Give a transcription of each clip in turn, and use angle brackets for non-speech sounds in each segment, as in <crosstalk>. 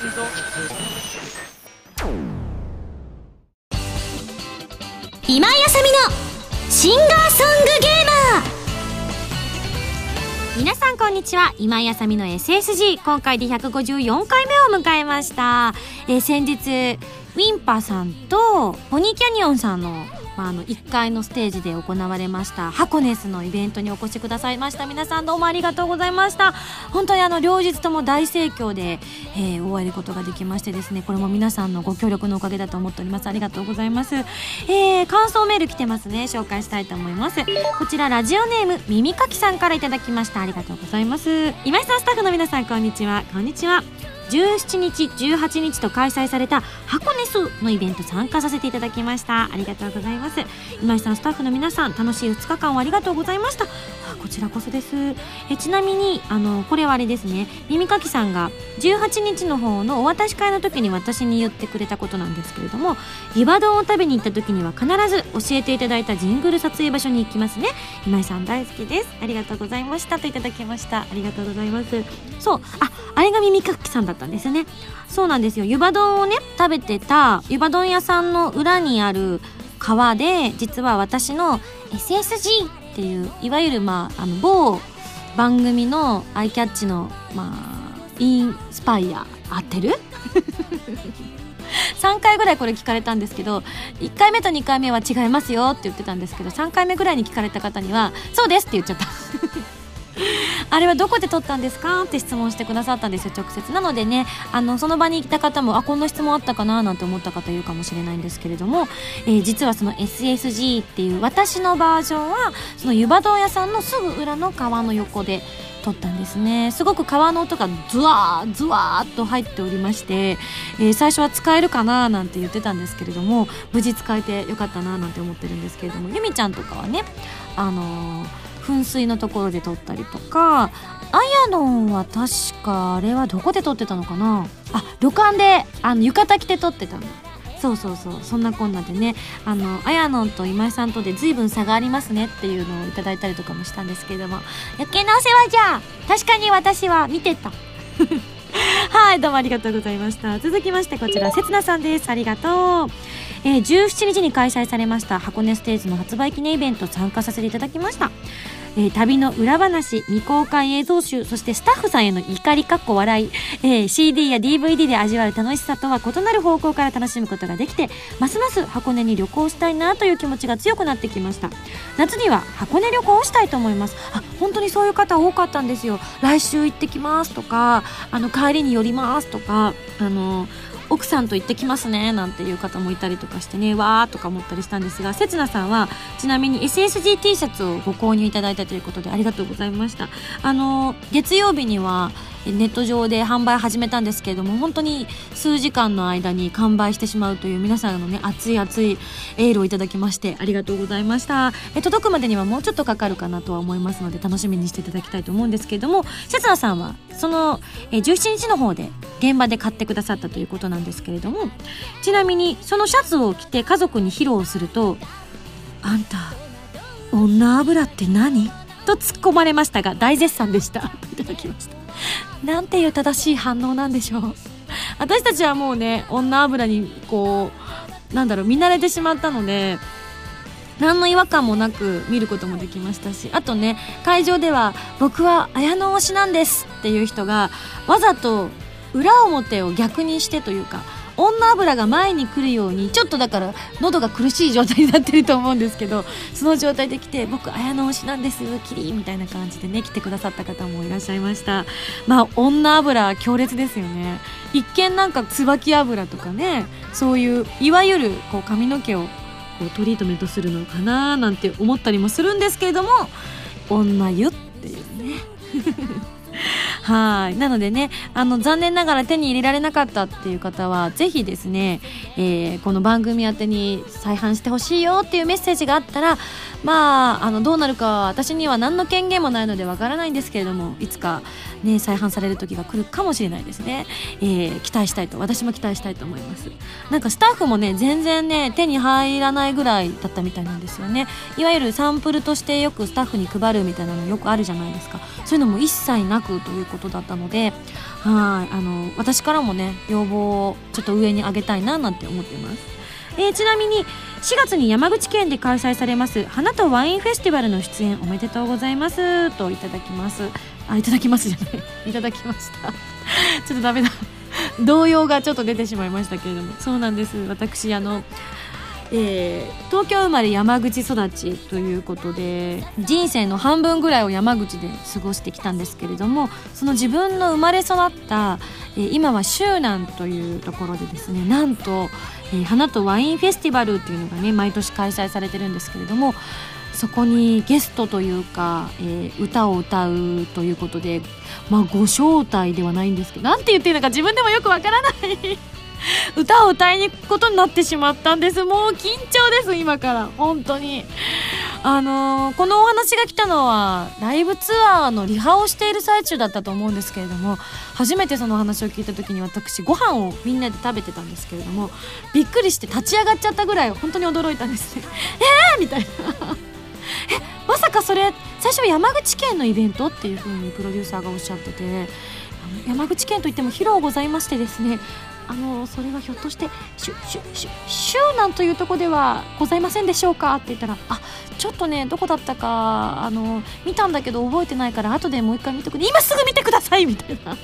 今井あさみのシンガーソングゲーマー。皆さんこんにちは。今井あさみの SSG 今回で154回目を迎えました、え先日ウィンパさんとポニーキャニオンさんのまあ、あの1階のステージで行われましたハコネスのイベントにお越しくださいました。皆さんどうもありがとうございました。本当にあの両日とも大盛況で、えー終えることができましてですねこれも皆さんのご協力のおかげだと思っております。ありがとうございます、えー感想メール来てますね。紹介したいと思います。こちらラジオネーム耳かきさんからいただきました。ありがとうございます。今井さんスタッフの皆さんこんにちは。こんにちは。17日18日と開催された箱根スのイベント参加させていただきました。ありがとうございます。今井さんスタッフの皆さん楽しい2日間をありがとうございました。あこちらこそです。えちなみにあのこれはあれですね。耳かきさんが18日の方のお渡し会の時に私に言ってくれたことなんですけれども湯葉丼を食べに行った時には必ず教えていただいたジングル撮影場所に行きますね。今井さん大好きです。ありがとうございましたといただきました。ありがとうございます。そう。ああれが耳かきさんだったんですね。そうなんですよ。湯葉丼をね食べてた湯葉丼屋さんの裏にある川で実は私の SSG っていういわゆるまああの某番組のアイキャッチのまあインスパイア合ってる？<laughs> 3回ぐらいこれ聞かれたんですけど1回目と2回目は違いますよって言ってたんですけど3回目ぐらいに聞かれた方には「そうです」って言っちゃった。<laughs> あれはどこで撮ったんですかって質問してくださったんですよ直接。なのでねあのその場にいた方もあこんな質問あったかななんて思った方いるかもしれないんですけれども、えー実はその SSG っていう私のバージョンはその湯葉丼屋さんのすぐ裏の川の横で撮ったんですね。すごく川の音がズワーズワーっと入っておりまして、えー最初は使えるかななんて言ってたんですけれども無事使えてよかったななんて思ってるんですけれどもゆみちゃんとかはねあのー噴水のところで撮ったりとか。あやのんは確かあれはどこで撮ってたのかな？あ旅館であの浴衣着て撮ってたんだそうそうそう。そんなこんなでね。あのあやのんと今井さんとで随分差がありますねっていうのをいただいたりとかもしたんですけれども。余計なお世話じゃ。確かに私は見てた。<laughs> はいどうもありがとうございました。続きましてこちらせつなさんです。ありがとう。えー17日に開催されました箱根ステージの発売記念イベント参加させていただきました、えー旅の裏話未公開映像集そしてスタッフさんへの怒りかっこ笑い、えー CD や DVD で味わう楽しさとは異なる方向から楽しむことができてますます箱根に旅行したいなという気持ちが強くなってきました。夏には箱根旅行をしたいと思います。あ本当にそういう方多かったんですよ。来週行ってきますとかあの帰りに寄りますとかあの奥さんと行ってきますねなんていう方もいたりとかしてねわーとか思ったりしたんですがせつなさんはちなみに SSGT シャツをご購入いただいたということでありがとうございました。あの月曜日にはネット上で販売始めたんですけれども本当に数時間の間に完売してしまうという皆さんのね熱い熱いエールをいただきましてありがとうございましたえ届くまでにはもうちょっとかかるかなとは思いますので楽しみにしていただきたいと思うんですけれどもせつなさんはそのえ17日の方で現場で買ってくださったということなんですけれどもちなみにそのシャツを着て家族に披露すると「あんた女油って何?」と突っ込まれましたが大絶賛でした。<laughs> いただきました。なんていう正しい反応なんでしょう。<laughs> 私たちはもうね女油にこうなんだろう見慣れてしまったので何の違和感もなく見ることもできましたしあとね会場では「僕は綾野推しなんです」っていう人がわざと裏表を逆にしてというか女油が前に来るようにちょっとだから喉が苦しい状態になってると思うんですけどその状態で来て「僕綾野推しなんですキリ」みたいな感じでね来てくださった方もいらっしゃいました。まあ女油強烈ですよね。一見なんか椿油とかねそういういわゆるこう髪の毛をこうトリートメントするのかななんて思ったりもするんですけれども女湯っていうね。<laughs> はい。なのでねあの残念ながら手に入れられなかったっていう方はぜひですね、えーこの番組宛てに再販してほしいよっていうメッセージがあったらまああのどうなるか私には何の権限もないのでわからないんですけれどもいつかね再販される時が来るかもしれないですね、えー期待したいと私も期待したいと思います。なんかスタッフもね全然ね手に入らないぐらいだったみたいなんですよね。いわゆるサンプルとしてよくスタッフに配るみたいなのよくあるじゃないですか。そういうのも一切なくということだったのではいあの私からもね要望をちょっと上に上げたいななんて思ってます、えー、ちなみに4月に山口県で開催されます花とワインフェスティバルの出演おめでとうございますといただきます。あいただきます <laughs> じゃない。いただきました。<laughs> ちょっとダメだ。動揺がちょっと出てしまいましたけれども。そうなんです。私あのえー、東京生まれ山口育ちということで人生の半分ぐらいを山口で過ごしてきたんですけれどもその自分の生まれ育った、えー、今は周南というところでですねなんと、えー、花とワインフェスティバルっていうのがね毎年開催されてるんですけれどもそこにゲストというか、えー、歌を歌うということで、まあ、ご招待ではないんですけどなんて言っていいのか自分でもよくわからない。歌を歌いに行くことになってしまったんです。もう緊張です今から。本当に。あのー、このお話が来たのはライブツアーのリハをしている最中だったと思うんですけれども初めてその話を聞いた時に私ご飯をみんなで食べてたんですけれどもびっくりして立ち上がっちゃったぐらい本当に驚いたんですね。<laughs> えー！みたいな。<laughs> えまさかそれ最初山口県のイベントっていう風にプロデューサーがおっしゃってて山口県といっても広うございましてですねあのそれはひょっとしてしゅしゅしゅ周南というとこではございませんでしょうかって言ったらあちょっとねどこだったかあの見たんだけど覚えてないから後でもう一回見てく。れ今すぐ見てくださいみたいな。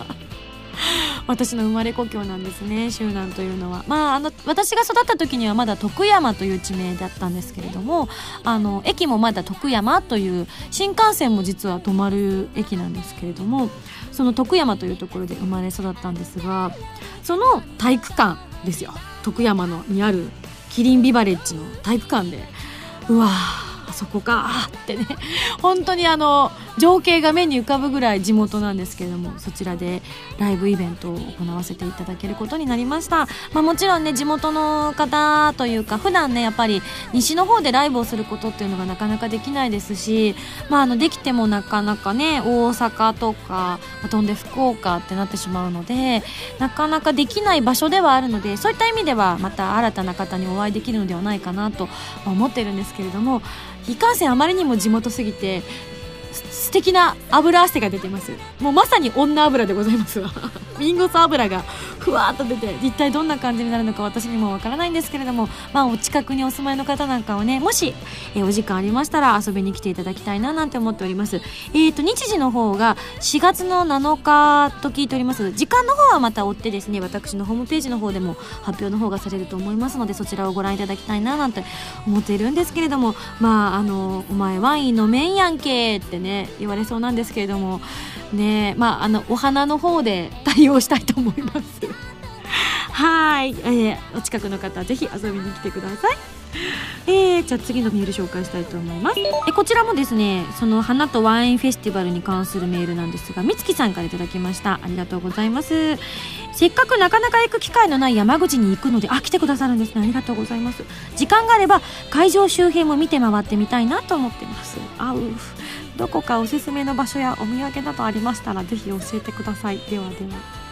<laughs> 私の生まれ故郷なんですね周南というのは。まああの私が育った時にはまだ徳山という地名だったんですけれどもあの駅もまだ徳山という新幹線も実は止まる駅なんですけれどもその徳山というところで生まれ育ったんですがその体育館ですよ。徳山のにあるキリンビバレッジの体育館で。うわあそこかってね。本当にあの情景が目に浮かぶぐらい地元なんですけれどもそちらでライブイベントを行わせていただけることになりました、まあ、もちろんね地元の方というか普段ねやっぱり西の方でライブをすることっていうのがなかなかできないですし、まあ、あのできてもなかなかね大阪とか飛んで福岡ってなってしまうのでなかなかできない場所ではあるのでそういった意味ではまた新たな方にお会いできるのではないかなと思ってるんですけれどもいかんせんあまりにも地元すぎて素敵な油汗が出てます。もうまさに女油でございます。わ <laughs> ミンゴス油がふわっと出て一体どんな感じになるのか私にもわからないんですけれどもまあお近くにお住まいの方なんかはねもし、えお時間ありましたら遊びに来ていただきたいななんて思っております。えっ、ー、と日時の方が4月の7日と聞いております。時間の方はまた追ってですね私のホームページの方でも発表の方がされると思いますのでそちらをご覧いただきたいななんて思っているんですけれどもまああのお前ワイン飲めんやんけってね言われそうなんですけれどもねまああのお花の方で <laughs> 対応したいと思います。<laughs> はい、えー、お近くの方ぜひ遊びに来てください。えー、じゃあ次のメール紹介したいと思います。えこちらもですねその花とワインフェスティバルに関するメールなんですがみつきさんから頂きました。ありがとうございます。せっかくなかなか行く機会のない山口に行くのであ来てくださるんですね。ありがとうございます。時間があれば会場周辺も見て回ってみたいなと思ってます。あうどこかおすすめの場所やお土産などありましたらぜひ教えてください。ではでは。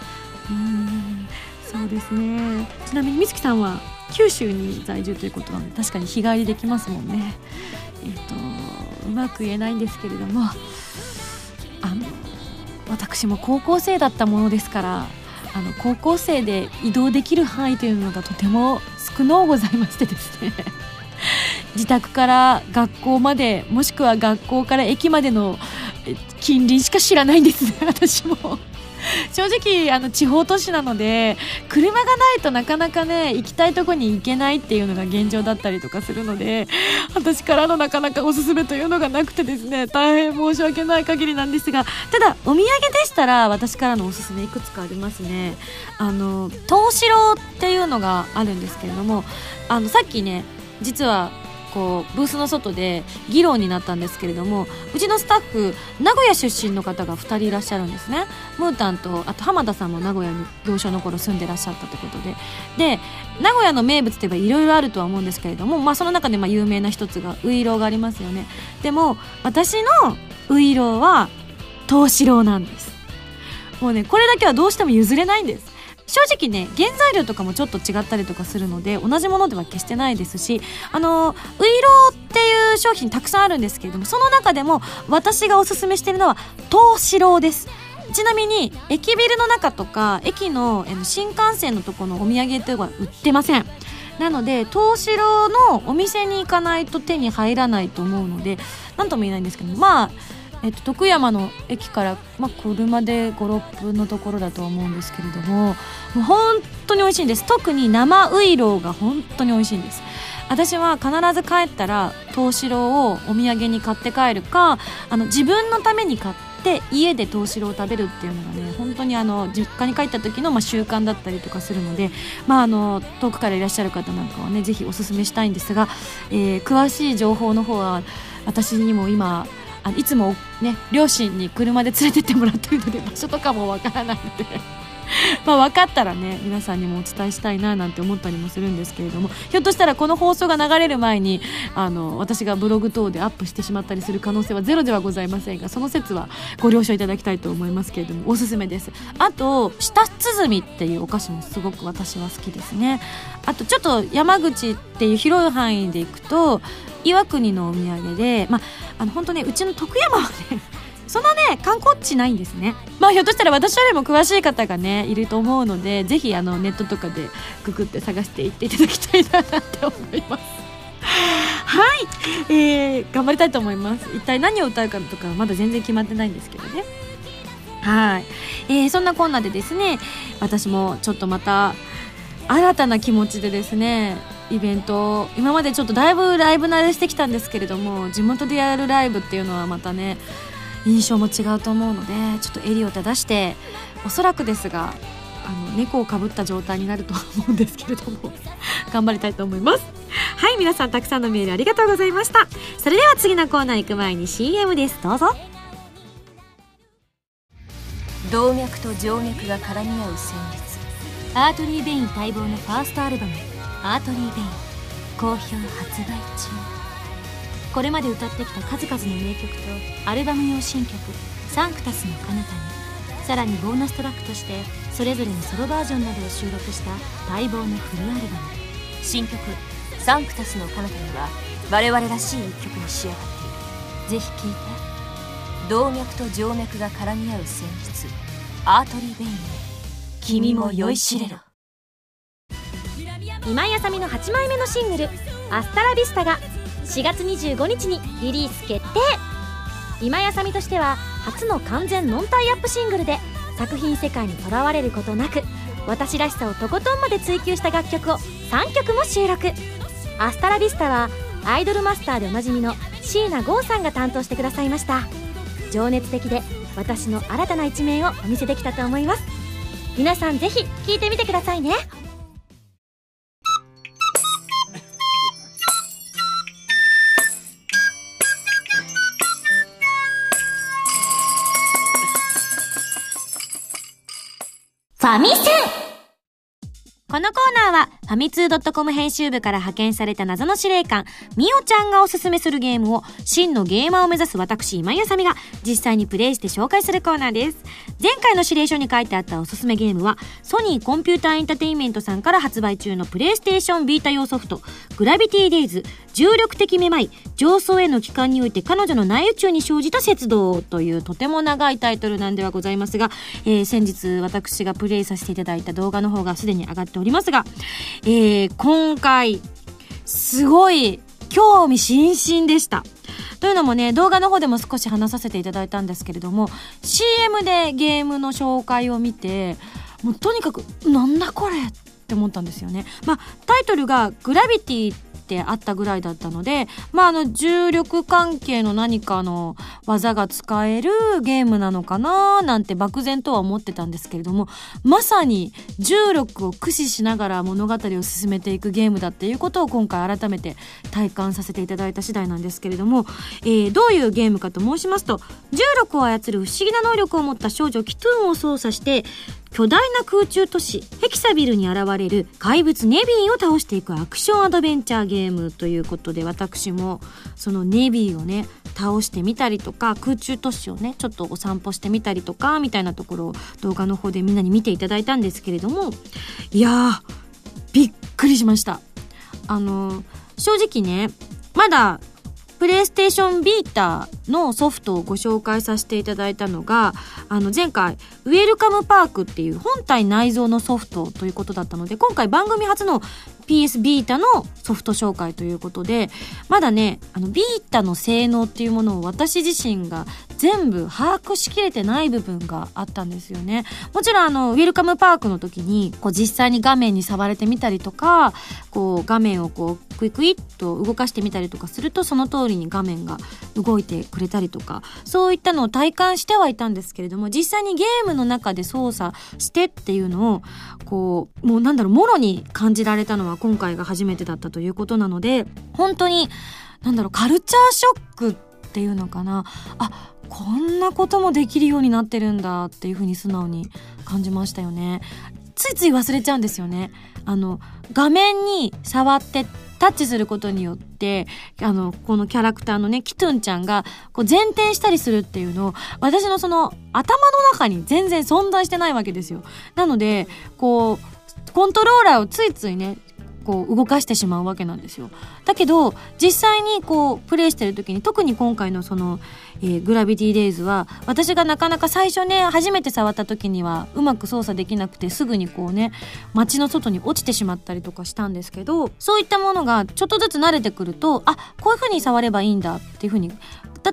うんそうですね。ちなみに美月さんは九州に在住ということなので確かに日帰りできますもんね。えっ、ー、とうまく言えないんですけれどもあの私も高校生だったものですからあの高校生で移動できる範囲というのがとても少のうございましてですね。<laughs> 自宅から学校までもしくは学校から駅までの近隣しか知らないんですね <laughs> 私も。正直あの地方都市なので車がないとなかなかね行きたいとこに行けないっていうのが現状だったりとかするので私からのなかなかおすすめというのがなくてですね大変申し訳ない限りなんですがただお土産でしたら私からのおすすめいくつかありますね。あの東城っていうのがあるんですけれどもあのさっきね実はこうブースの外で議論になったんですけれどもうちのスタッフ名古屋出身の方が2人いらっしゃるんですね。ムータンとあと浜田さんも名古屋に幼少の頃住んでらっしゃったということで。で名古屋の名物といえばいろいろあるとは思うんですけれども、まあ、その中でまあ有名な一つがウイローがありますよね。でも私のウイローは東四郎なんです。もうねこれだけはどうしても譲れないんです。正直ね原材料とかもちょっと違ったりとかするので同じものでは決してないですしあのウイローっていう商品たくさんあるんですけれどもその中でも私がおすすめしてるのは東四郎です。ちなみに駅ビルの中とか駅の新幹線のとこのお土産というのは売ってません。なので東四郎のお店に行かないと手に入らないと思うので何とも言えないんですけどまあえっと、徳山の駅から、まあ、車で56分のところだと思うんですけれどももう本当に美味しいんです。特に生ウイローが本当に美味しいんです。私は必ず帰ったら東四郎をお土産に買って帰るかあの自分のために買って家で東四郎を食べるっていうのがね本当にあの実家に帰った時のまあ習慣だったりとかするので、まあ、あの遠くからいらっしゃる方なんかはねぜひおすすめしたいんですが、えー、詳しい情報の方は私にも今あいつもね両親に車で連れてってもらってるので場所とかもわからないので。<laughs> ま分かったらね皆さんにもお伝えしたいななんて思ったりもするんですけれどもひょっとしたらこの放送が流れる前にあの私がブログ等でアップしてしまったりする可能性はゼロではございませんがその説はご了承いただきたいと思いますけれどもおすすめです。あと舌鼓っていうお菓子もすごく私は好きですね。あとちょっと山口っていう広い範囲でいくと岩国のお土産でまああの本当ねうちの徳山はねそのね観光地ないんですね。まあひょっとしたら私よりも詳しい方がねいると思うのでぜひあのネットとかでググって探していっていただきたいななって思います。はい、えー、頑張りたいと思います。一体何を歌うかとかまだ全然決まってないんですけどね。はい、えー、そんなこんなでですね私もちょっとまた新たな気持ちでですねイベント今までちょっとだいぶライブ慣れしてきたんですけれども地元でやるライブっていうのはまたね印象も違うと思うのでちょっと襟を正しておそらくですがあの猫をかぶった状態になるとは思うんですけれども <laughs> 頑張りたいと思います。はい皆さんたくさんのメールありがとうございました。それでは次のコーナー行く前に CM です。どうぞ。動脈と静脈が絡み合う旋律。アートリー・ベイン待望のファーストアルバム「アートリー・ベイン」好評発売中。これまで歌ってきた数々の名曲とアルバム用新曲「サンクタスの彼方にさらにボーナストラックとしてそれぞれのソロバージョンなどを収録した待望のフルアルバム。新曲「サンクタスの彼方には我々らしい一曲に仕上がっている。ぜひ聴いて。動脈と静脈が絡み合う旋律。アートリー・ベイン君も酔いしれろ。今井あさみの8枚目のシングル「アスタラビスタ」が4月25日にリリース決定。今やさみとしては初の完全ノンタイアップシングルで作品世界にとらわれることなく私らしさをとことんまで追求した楽曲を3曲も収録。アスタラビスタはアイドルマスターでおなじみの椎名剛さんが担当してくださいました。情熱的で私の新たな一面をお見せできたと思います。皆さんぜひ聴いてみてくださいね。神線このコーナーは、ファミツー .com 編集部から派遣された謎の司令官、みおちゃんがおすすめするゲームを、真のゲーマーを目指す私、今井あさみが、実際にプレイして紹介するコーナーです。前回の指令書に書いてあったおすすめゲームは、ソニーコンピューターエンタテインメントさんから発売中のプレイステーションビータ用ソフト、グラビティデイズ、重力的めまい、上層への帰還において彼女の内宇宙に生じた節道というとても長いタイトルなんではございますが、えー、先日私がプレイさせていただいた動画の方がすでに上がっておりますますが、えー、今回、すごい興味津々でした。というのもね、動画の方でも少し話させていただいたんですけれども、CM でゲームの紹介を見て、もうとにかく、なんだこれって思ったんですよね。まあ、タイトルがグラビティってあったぐらいだったので、まあ、あの、重力関係の何かの技が使えるゲームなのかななんて漠然とは思ってたんですけれども、まさに重力を駆使しながら物語を進めていくゲームだっていうことを今回改めて体感させていただいた次第なんですけれども、えー、どういうゲームかと申しますと、重力を操る不思議な能力を持った少女キトゥーンを操作して、巨大な空中都市ヘキサビルに現れる怪物ネビーを倒していくアクションアドベンチャーゲームということで私もそのネビーをね倒してみたりとか空中都市をねちょっとお散歩してみたりとかみたいなところを動画の方でみんなに見ていただいたんですけれどもいやーびっくりしました。あの正直ねまだプレイステーションビーターのソフトをご紹介させていただいたのがあの前回ウェルカムパークっていう本体内蔵のソフトということだったので今回番組初の PS ビータのソフト紹介ということでまだねあのビータの性能っていうものを私自身が全部把握しきれてない部分があったんですよね。もちろんあのウェルカムパークの時にこう実際に画面に触れてみたりとかこう画面をこうクイクイっと動かしてみたりとかするとその通りに画面が動いてくれたりとかそういったのを体感してはいたんですけれども実際にゲームの中で操作してっていうのをこうもうなんだろうもろに感じられたのは今回が初めてだったということなので本当になんだろうカルチャーショックっていうのかな。あこんなこともできるようになってるんだっていうふうに素直に感じましたよね。ついつい忘れちゃうんですよね。あの画面に触ってタッチすることによってあのこのキャラクターのねキトゥンちゃんがこう前転したりするっていうのを私のその頭の中に全然存在してないわけですよ。なのでこうコントローラーをついついねこう動かしてしまうわけなんですよ。だけど実際にこうプレイしてる時に特に今回のその、えー、グラビティデイズは私がなかなか最初ね初めて触った時にはうまく操作できなくてすぐにこうね街の外に落ちてしまったりとかしたんですけどそういったものがちょっとずつ慣れてくるとあこういう風に触ればいいんだっていう風に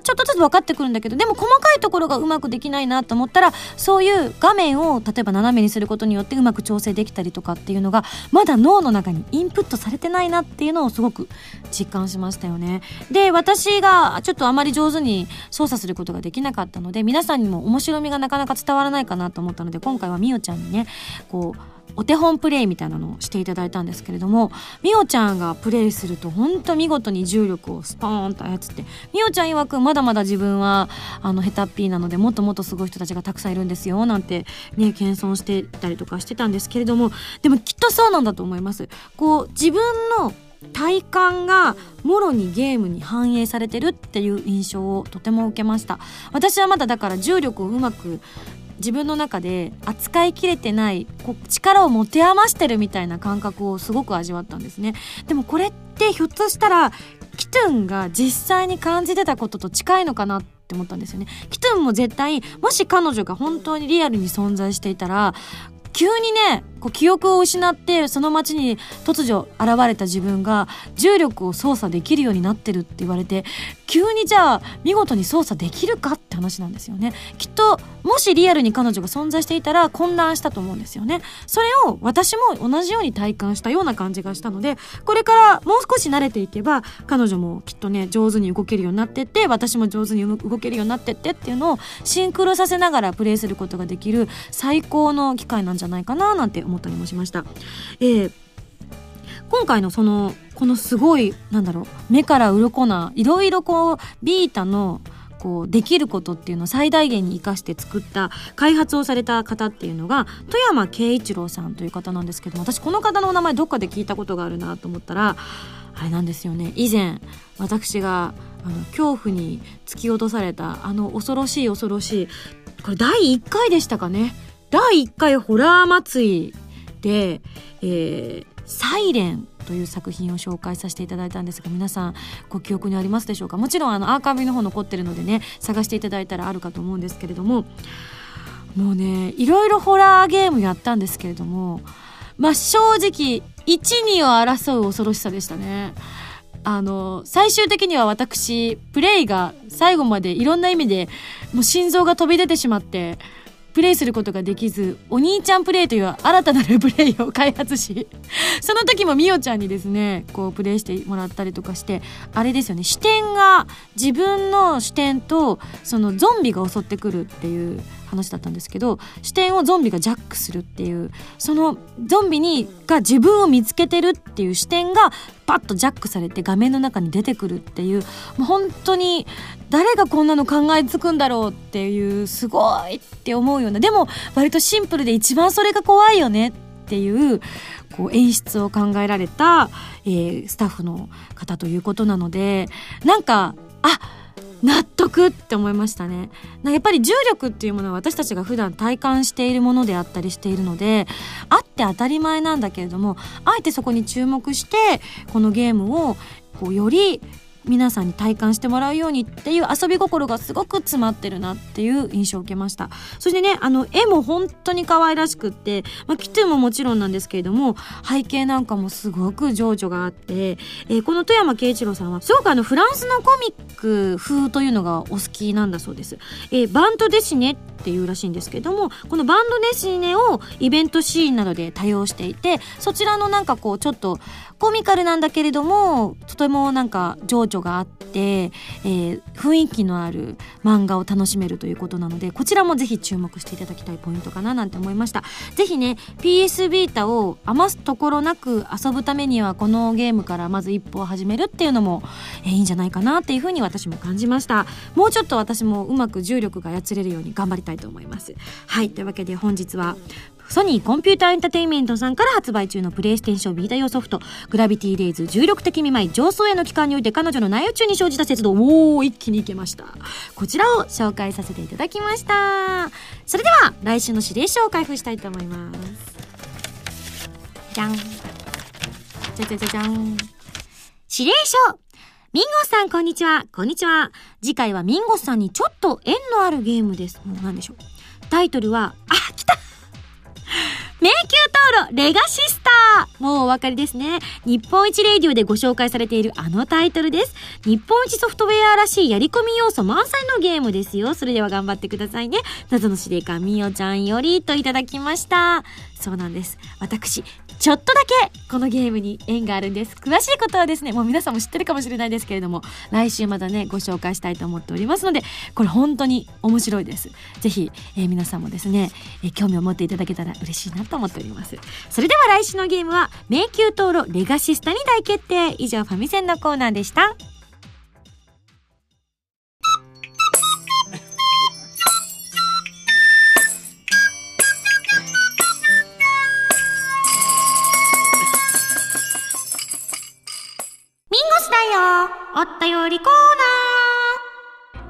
ちょっとずつ分かってくるんだけどでも細かいところがうまくできないなと思ったらそういう画面を例えば斜めにすることによってうまく調整できたりとかっていうのがまだ脳の中にインプットされてないなっていうのをすごく実感しましたよね。で私がちょっとあまり上手に操作することができなかったので皆さんにも面白みがなかなか伝わらないかなと思ったので今回はみおちゃんにねこうお手本プレイみたいなのをしていただいたんですけれどもみおちゃんがプレイすると本当見事に重力をスポーンと操ってみおちゃん曰くまだまだ自分はあのヘタッピーなのでもっともっとすごい人たちがたくさんいるんですよなんてね謙遜してたりとかしてたんですけれどもでもきっとそうなんだと思います。こう自分の体感がもろにゲームに反映されてるっていう印象をとても受けました私はまだだから重力をうまく自分の中で扱いきれてないこう力を持て余してるみたいな感覚をすごく味わったんですね。でもこれってひょっとしたらキトゥンが実際に感じてたことと近いのかなって思ったんですよね。キトゥンも絶対もし彼女が本当にリアルに存在していたら急にねこう記憶を失ってその街に突如現れた自分が重力を操作できるようになってるって言われて急にじゃあ見事に操作できるかって話なんですよね。きっともしリアルに彼女が存在していたら混乱したと思うんですよね。それを私も同じように体感したような感じがしたのでこれからもう少し慣れていけば彼女もきっとね上手に動けるようになってって私も上手に動けるようになってってっていうのをシンクロさせながらプレイすることができる最高の機会なんじゃないかななんて思ったりもしました。えー今回のそのこのすごいなんだろう目から鱗ないろいろこうビータのこうできることっていうのを最大限に生かして作った開発をされた方っていうのが富山慶一郎さんという方なんですけども私この方のお名前どっかで聞いたことがあるなと思ったらあれなんですよね。以前私があの恐怖に突き落とされたあの恐ろしい恐ろしいこれ第1回でしたかね。第1回ホラー祭りで、えー、サイレンという作品を紹介させていただいたんですが皆さんご記憶にありますでしょうか？もちろんあのアーカイブの方残ってるのでね探していただいたらあるかと思うんですけれどももうねいろいろホラーゲームやったんですけれどもまあ正直12を争う恐ろしさでしたね。あの最終的には私プレイが最後までいろんな意味でもう心臓が飛び出てしまってプレイすることができずお兄ちゃんプレイという新たなるプレイを開発し <laughs> その時もみおちゃんにですねこうプレイしてもらったりとかしてあれですよね視点が自分の視点とそのゾンビが襲ってくるっていう話だったんですけど視点をゾンビがジャックするっていうそのゾンビにが自分を見つけてるっていう視点がパッとジャックされて画面の中に出てくるっていうもう本当に誰がこんなの考えつくんだろうっていうすごいって思うようなでも割とシンプルで一番それが怖いよねっていうこう演出を考えられた、えー、スタッフの方ということなのでなんかあっ納得って思いましたね。やっぱり重力っていうものは私たちが普段体感しているものであったりしているのであって当たり前なんだけれどもあえてそこに注目してこのゲームをこうより皆さんに体感してもらうようにっていう遊び心がすごく詰まってるなっていう印象を受けました。そしてねあの絵も本当に可愛らしくって、まあ、キトゥももちろんなんですけれども背景なんかもすごく情緒があって、えー、この富山慶一郎さんはすごくあのフランスのコミック風というのがお好きなんだそうです、えー、バンドデシネっていうらしいんですけれどもこのバンドデシネをイベントシーンなどで多用していてそちらのなんかこうちょっとコミカルなんだけれどもとてもなんか情緒があって、えー、雰囲気のある漫画を楽しめるということなのでこちらもぜひ注目していただきたいポイントかななんて思いました。ぜひね PS ビータを余すところなく遊ぶためにはこのゲームからまず一歩を始めるっていうのも、えー、いいんじゃないかなっていうふうに私も感じました。もうちょっと私もうまく重力が操れるように頑張りたいと思います。はいというわけで本日はソニーコンピューターエンタテインメントさんから発売中のプレイステーションビータ用ソフト、グラビティレイズ重力的見舞い上層への期間において彼女の内宇宙に生じた節度、おー、一気にいけました。こちらを紹介させていただきました。それでは、来週の指令書を開封したいと思います。じゃん。じゃじゃじゃじゃん。指令書ミンゴスさん、こんにちは。こんにちは。次回はミンゴスさんにちょっと縁のあるゲームです。もう何でしょう。タイトルは、あ、来た迷宮討論レガシスターもうお分かりですね。日本一レイディオでご紹介されているあのタイトルです。日本一ソフトウェアらしいやり込み要素満載のゲームですよ。それでは頑張ってくださいね。謎の司令官みおちゃんよりといただきました。そうなんです。私、ちょっとだけこのゲームに縁があるんです。詳しいことはですね、もう皆さんも知ってるかもしれないですけれども、来週またね、ご紹介したいと思っておりますので、これ本当に面白いです。ぜひ、えー、皆さんもですね、えー、興味を持っていただけたら嬉しいなと思っております。それでは来週のゲームは、迷宮登録レガシスタに大決定。以上、ファミセンのコーナーでした。おったよりコーナ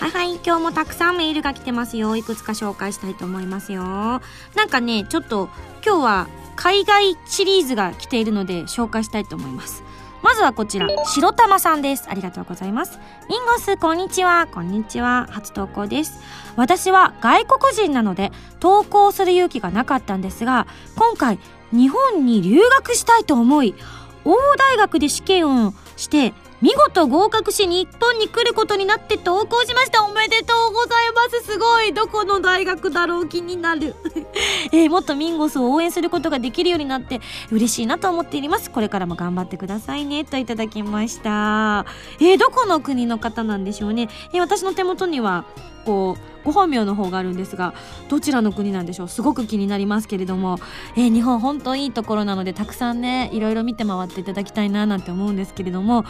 ーはいはい、今日もたくさんメールが来てますよ。いくつか紹介したいと思いますよ。なんかね、ちょっと今日は海外シリーズが来ているので紹介したいと思います。まずはこちら、白玉さんです。ありがとうございます。ミンゴス、こんにちは。こんにちは。初投稿です。私は外国人なので投稿する勇気がなかったんですが、今回日本に留学したいと思い、大大学で試験をして見事合格し日本に来ることになって投稿しました。おめでとうございます。すごい。どこの大学だろう気になる。<laughs> えー、もっとミンゴスを応援することができるようになって嬉しいなと思っています。これからも頑張ってくださいね。といただきました。えー、どこの国の方なんでしょうね、えー、私の手元にはこうご本名の方があるんですがどちらの国なんでしょう？すごく気になりますけれども、えー、日本本当いいところなのでたくさんねいろいろ見て回っていただきたいななんて思うんですけれども。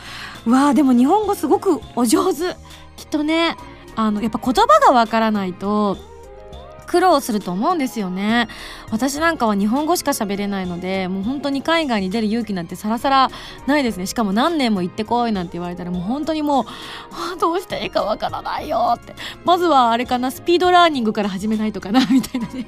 わあでも日本語すごくお上手。きっとねあのやっぱ言葉がわからないと苦労すると思うんですよね。私なんかは日本語しか喋れないのでもう本当に海外に出る勇気なんてさらさらないですね。しかも何年も行ってこいなんて言われたらもう本当にもう、あ、どうしていいかわからないよって。まずはあれかなスピードラーニングから始めないとかなみたいなね。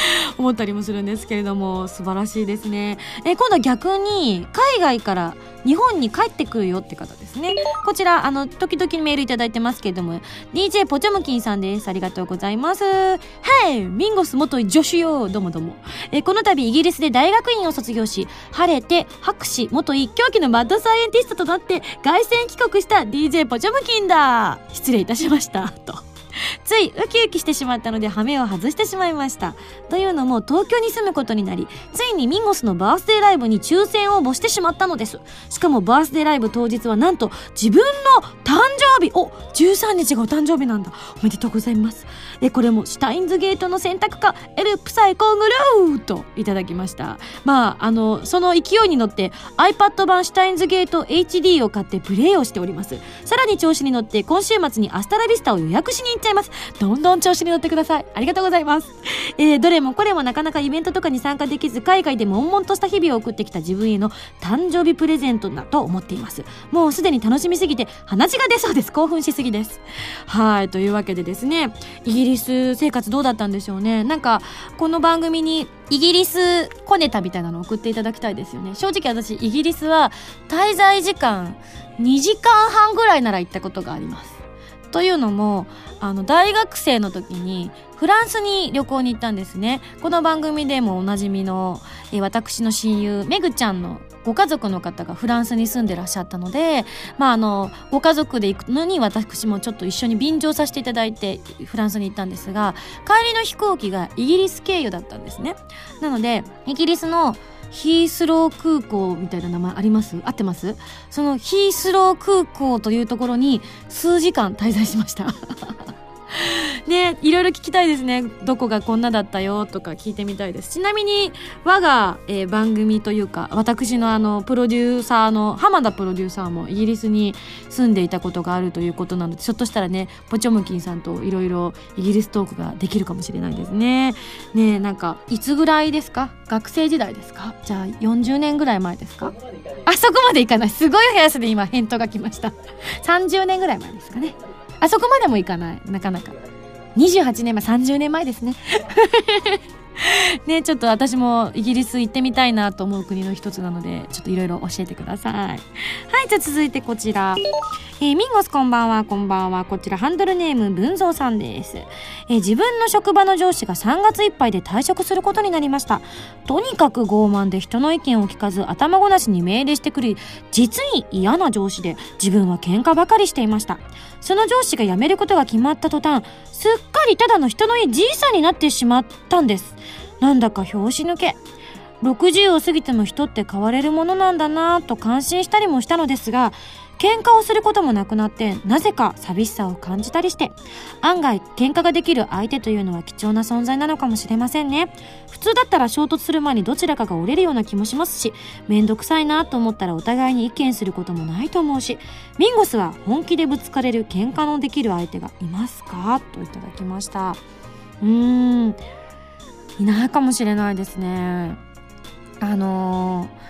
<laughs> 思ったりもするんですけれども素晴らしいですね。え今度は逆に海外から日本に帰ってくるよって方ですね。こちらあの時々メールいただいてますけれども DJ ポチョムキンさんです。ありがとうございます。はいミンゴス元助手よ。どうもどうも。えこの度イギリスで大学院を卒業し晴れて博士元一強期のマッドサイエンティストとなって凱旋帰国した DJ ポチョムキンだ。失礼いたしました。と。ついウキウキしてしまったので羽目を外してしまいました。というのも東京に住むことになりついにミンゴスのバースデーライブに抽選応募してしまったのです。しかもバースデーライブ当日はなんと自分の誕生日。お13日がお誕生日なんだ。おめでとうございます。えこれもシュタインズゲートの選択かエルプサイコングルーといただきましたまああのその勢いに乗って iPad 版シュタインズゲート HD を買ってプレイをしておりますさらに調子に乗って今週末にアスタラビスタを予約しに行っちゃいます。どんどん調子に乗ってください。ありがとうございます。えー、どれもこれもなかなかイベントとかに参加できず、海外で悶々とした日々を送ってきた自分への誕生日プレゼントだと思っています。もうすでに楽しみすぎて鼻血が出そうです。興奮しすぎです。はい、というわけでですね、イギリス生活どうだったんでしょうね。なんか、この番組にイギリス小ネタみたいなのを送っていただきたいですよね。正直私、イギリスは滞在時間2時間半ぐらいなら行ったことがあります。というのもあの大学生の時にフランスに旅行に行ったんですねこの番組でもおなじみの、え私の親友めぐちゃんのご家族の方がフランスに住んでらっしゃったので、まあ、あのご家族で行くのに私もちょっと一緒に便乗させていただいてフランスに行ったんですが帰りの飛行機がイギリス経由だったんですね。なのでイギリスのヒースロー空港みたいな名前あります？合ってます？そのヒースロー空港というところに数時間滞在しました。<laughs> ねいろいろ聞きたいですね。どこがこんなだったよとか聞いてみたいです。ちなみに我が、えー、番組というか私のあのプロデューサーの浜田プロデューサーもイギリスに住んでいたことがあるということなのでひょっとしたらねポチョムキンさんといろいろイギリストークができるかもしれないですね。ねなんかいつぐらいですか？学生時代ですか？じゃあ40年ぐらい前ですか？あそこまでいかない。すごい速さで今返答が来ました。30年ぐらい前ですかねあそこまでもいかない。なかなか。28年前30年前ですね。ねちょっと私もイギリス行ってみたいなと思う国の一つなのでちょっといろいろ教えてくださいはいじゃあ続いてこちらえー、ミンゴスこんばんは、こんばんは。こちらハンドルネーム文蔵さんです。えー、自分の職場の上司が3月いっぱいで退職することになりました。とにかく傲慢で人の意見を聞かず頭ごなしに命令してくる、実に嫌な上司で自分は喧嘩ばかりしていました。その上司が辞めることが決まった途端、すっかりただの人のいいじいさんになってしまったんです。なんだか拍子抜け。60を過ぎても人って変われるものなんだなぁと感心したりもしたのですが、喧嘩をすることもなくなってなぜか寂しさを感じたりして案外喧嘩ができる相手というのは貴重な存在なのかもしれませんね。普通だったら衝突する前にどちらかが折れるような気もしますしめんどくさいなと思ったらお互いに意見することもないと思うしミンゴスは本気でぶつかれる喧嘩のできる相手がいますか？といただきました。うーん。いないかもしれないですね。あのー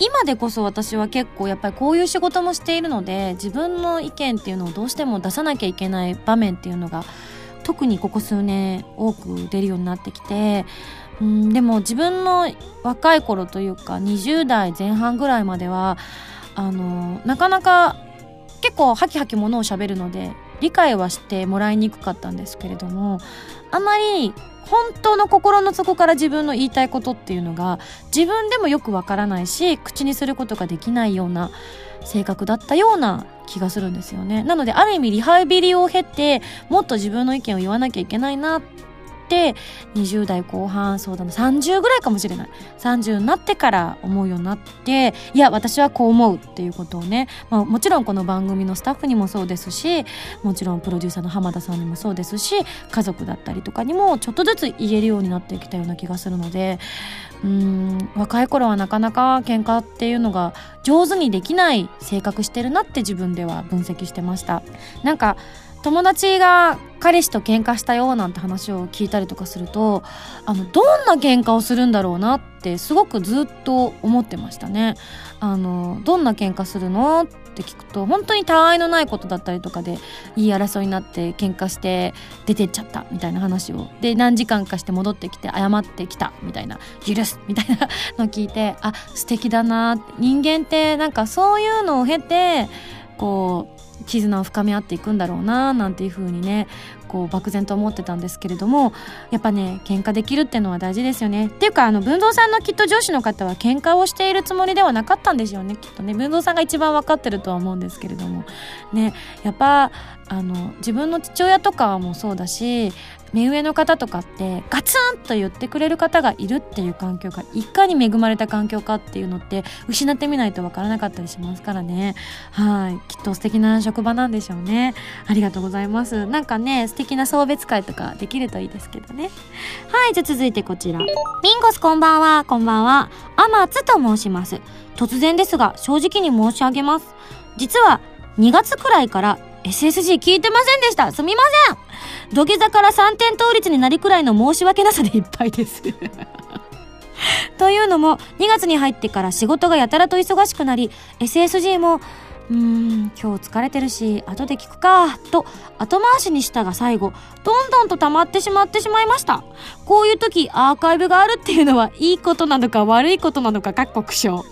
今でこそ私は結構やっぱりこういう仕事もしているので自分の意見っていうのをどうしても出さなきゃいけない場面っていうのが特にここ数年多く出るようになってきてうんでも自分の若い頃というか20代前半ぐらいまではあのなかなか結構ハキハキものをしゃべるので理解はしてもらいにくかったんですけれどもあまり本当の心の底から自分の言いたいことっていうのが自分でもよくわからないし口にすることができないような性格だったような気がするんですよね。なのである意味リハビリを経てもっと自分の意見を言わなきゃいけないなって20代後半そうだな30ぐらいかもしれない。30になってから思うようになっていや私はこう思うっていうことをね、まあ、もちろんこの番組のスタッフにもそうですしもちろんプロデューサーの浜田さんにもそうですし家族だったりとかにもちょっとずつ言えるようになってきたような気がするのでうん若い頃はなかなか喧嘩っていうのが上手にできない性格してるなって自分では分析してました。なんか友達が彼氏と喧嘩したよなんて話を聞いたりとかするとあのどんな喧嘩をするんだろうなってすごくずっと思ってましたね。あのどんな喧嘩するのって聞くと本当にたわいのないことだったりとかで言い争いになって喧嘩して出てっちゃったみたいな話をで何時間かして戻ってきて謝ってきたみたいな許すみたいなのを聞いてあ素敵だな人間ってなんかそういうのを経てこう絆を深め合っていくんだろうななんていう風にねこう漠然と思ってたんですけれどもやっぱね喧嘩できるっていうのは大事ですよね。っていうかあの文蔵さんのきっと上司の方は喧嘩をしているつもりではなかったんでしょうね。きっとね文蔵さんが一番分かってるとは思うんですけれども。ねやっぱあの自分の父親とかもそうだし目上の方とかってガツンと言ってくれる方がいるっていう環境がいかに恵まれた環境かっていうのって失ってみないとわからなかったりしますからね。はい。きっと素敵な職場なんでしょうね。ありがとうございます。なんかね素敵な送別会とかできるといいですけどね。はい。じゃあ続いてこちら。ミンゴスこんばんは。こんばんは。アマツと申します。突然ですが正直に申し上げます。実は2月くらいから SSG 聞いてませんでした。すみません。土下座から3点倒立になりくらいの申し訳なさでいっぱいです。<laughs> というのも、2月に入ってから仕事がやたらと忙しくなり、SSG も、うーん、今日疲れてるし、後で聞くか、と後回しにしたが最後、どんどんと溜まってしまってしまいました。こういう時、アーカイブがあるっていうのは、いいことなのか悪いことなのか、各国省。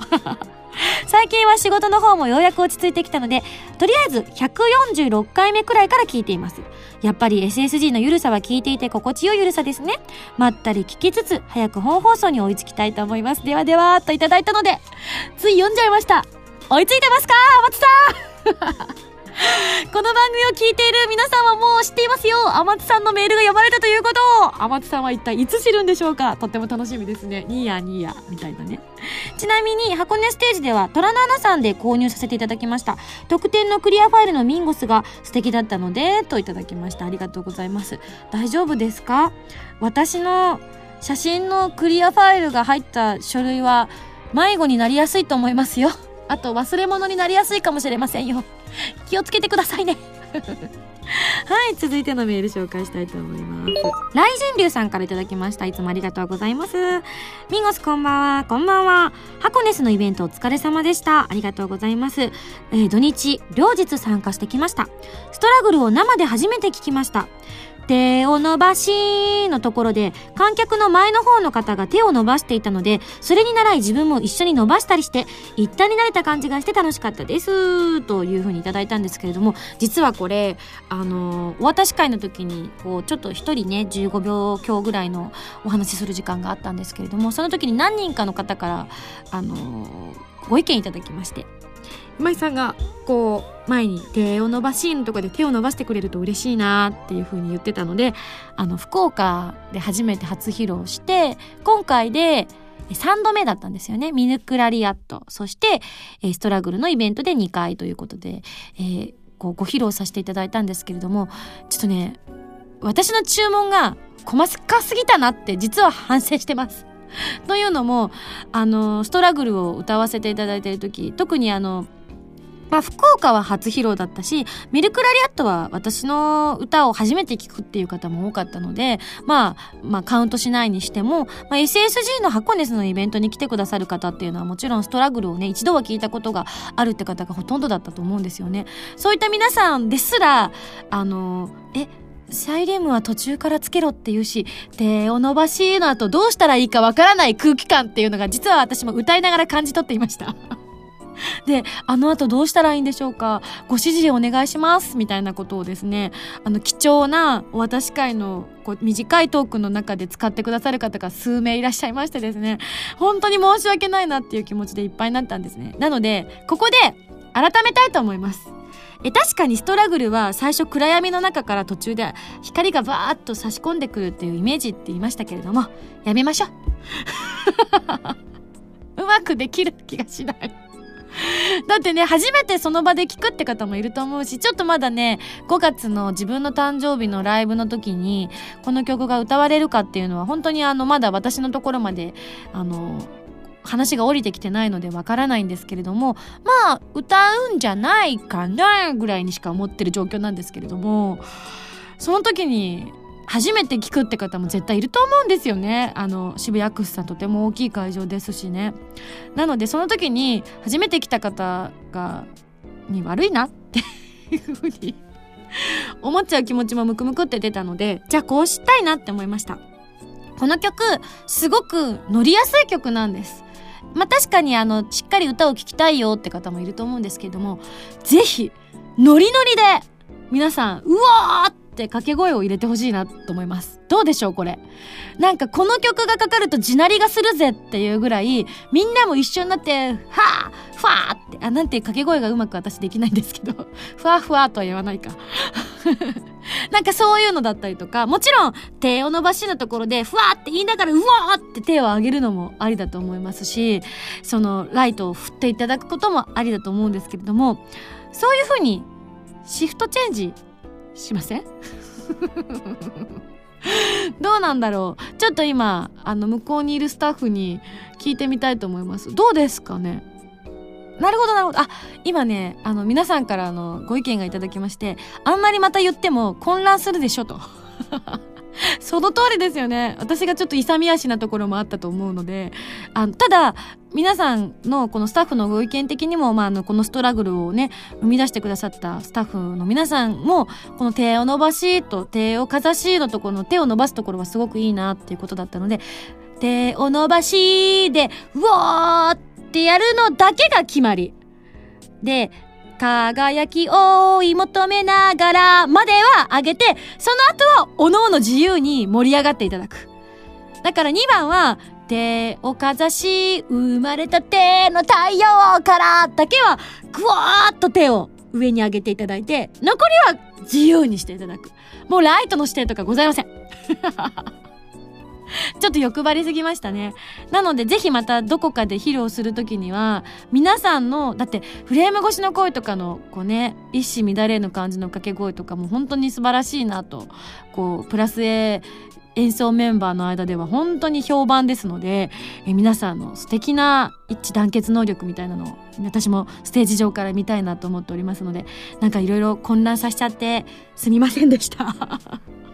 最近は仕事の方もようやく落ち着いてきたので、とりあえず146回目くらいから聞いています。やっぱり SSG のゆるさは聞いていて心地よいゆるさですね。まったり聞きつつ、早く本放送に追いつきたいと思います。ではでは、といただいたので、つい読んじゃいました。追いついてますか松さん <laughs> この番組を聞いている皆さんはもう知っていますよ天津さんのメールが読まれたということを天津さんは一体いつ知るんでしょうかとっても楽しみですね。ニーヤニーヤみたいなね。ちなみに箱根ステージでは虎の穴さんで購入させていただきました。特典のクリアファイルのミンゴスが素敵だったので、といただきました。ありがとうございます。大丈夫ですか？私の写真のクリアファイルが入った書類は迷子になりやすいと思いますよ。あと忘れ物になりやすいかもしれませんよ。<laughs> 気をつけてくださいね。<laughs> はい、続いてのメール紹介したいと思います。雷神龍さんから頂きました。いつもありがとうございます。ミンゴスこんばんは、こんばんは。ハコネスのイベントお疲れ様でした。ありがとうございます。えー、土日、両日参加してきました。ストラグルを生で初めて聞きました。手を伸ばしのところで観客の前の方の方が手を伸ばしていたのでそれに習い自分も一緒に伸ばしたりして一体になれた感じがして楽しかったです。というふうにいただいたんですけれども実はこれあのお渡し会の時にこうちょっと一人ね15秒強ぐらいのお話しする時間があったんですけれどもその時に何人かの方からあのご意見いただきまして今井さんがこう前に手を伸ばしのとこで手を伸ばしてくれると嬉しいなっていう風に言ってたのであの福岡で初めて初披露して今回で3度目だったんですよね。ミヌクラリアット。そして、ストラグルのイベントで2回ということで、えー、こうご披露させていただいたんですけれども、ちょっとね、私の注文が細かすぎたなって実は反省してます。というのも、あの、ストラグルを歌わせていただいている時、特にあの、まあ、福岡は初披露だったし、ミルクラリアットは私の歌を初めて聴くっていう方も多かったので、まあ、まあ、カウントしないにしても、まあ、SSG の箱根のイベントに来てくださる方っていうのはもちろんストラグルをね、一度は聞いたことがあるって方がほとんどだったと思うんですよね。そういった皆さんですら、あの、え、サイリウムは途中からつけろって言うし、手を伸ばしの後どうしたらいいかわからない空気感っていうのが実は私も歌いながら感じ取っていました。<laughs> で、あの後どうしたらいいんでしょうか？ご指示お願いしますみたいなことをですね、あの貴重なお渡し会のこう短いトークの中で使ってくださる方が数名いらっしゃいましてですね、本当に申し訳ないなっていう気持ちでいっぱいになったんですね。なので、ここで改めたいと思います。え確かにストラグルは最初暗闇の中から途中で光がバーッと差し込んでくるっていうイメージって言いましたけれどもやめましょう <laughs> うまくできる気がしない <laughs> だってね、初めてその場で聞くって方もいると思うし、ちょっとまだね、5月の自分の誕生日のライブの時に、この曲が歌われるかっていうのは、本当にあの、まだ私のところまで、あの、話が降りてきてないのでわからないんですけれども、まあ、歌うんじゃないかな、ぐらいにしか思ってる状況なんですけれども、その時に、初めて聞くって方も絶対いると思うんですよね。あの渋谷アクスさんとても大きい会場ですしね。なのでその時に初めて来た方がに悪いなっていうふうに思っちゃう気持ちもムクムクって出たのでじゃあこうしたいなって思いました。この曲すごく乗りやすい曲なんです。まあ確かにあのしっかり歌を聴きたいよって方もいると思うんですけれども是非ノリノリで皆さんうわーっって掛け声を入れてほしいなと思います。どうでしょうこれ。なんかこの曲がかかると地鳴りがするぜっていうぐらい、みんなも一緒になって、はあファーって、あ、なんて掛け声がうまく私できないんですけど、ふわふわとは言わないか。<laughs> なんかそういうのだったりとか、もちろん手を伸ばしのところで、ふわーって言いながら、うわーって手を上げるのもありだと思いますし、そのライトを振っていただくこともありだと思うんですけれども、そういうふうにシフトチェンジしません？<laughs> どうなんだろう？ちょっと今あの向こうにいるスタッフに聞いてみたいと思います。どうですかね？なるほどなるほど。あ今ねあの皆さんからのご意見がいただきましてあんまりまた言っても混乱するでしょと。<laughs> その通りですよね。私がちょっと勇み足なところもあったと思うので。あのただ皆さんのこのスタッフのご意見的にも、まあ、あのこのストラグルをね生み出してくださったスタッフの皆さんもこの手を伸ばしと手をかざしのところの手を伸ばすところはすごくいいなっていうことだったので手を伸ばしでうわーってやるのだけが決まり。で輝きを追い求めながらまでは上げて、その後はおのおの自由に盛り上がっていただく。だから2番は、手をかざし、生まれた手の太陽からだけは、ぐわーっと手を上に上げていただいて、残りは自由にしていただく。もうライトの指定とかございません。<laughs> ちょっと欲張りすぎましたね。なので、ぜひまたどこかで披露するときには、皆さんの、だってフレーム越しの声とかの、こうね、一糸乱れぬ感じの掛け声とかも本当に素晴らしいなと、こう、プラス A 演奏メンバーの間では本当に評判ですので、え皆さんの素敵な一致団結能力みたいなのを私もステージ上から見たいなと思っておりますのでなんかいろいろ混乱させちゃってすみませんでした <laughs>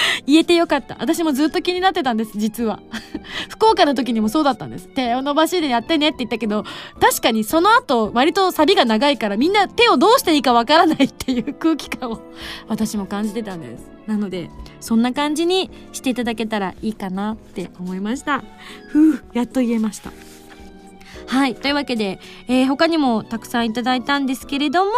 <laughs> 言えてよかった。私もずっと気になってたんです、実は。<laughs> 福岡の時にもそうだったんです。手を伸ばしでやってねって言ったけど、確かにその後、割とサビが長いからみんな手をどうしていいかわからないっていう空気感を <laughs> 私も感じてたんです。なので、そんな感じにしていただけたらいいかなって思いました。ふう、やっと言えました。はい。というわけで、えー、他にもたくさんいただいたんですけれども、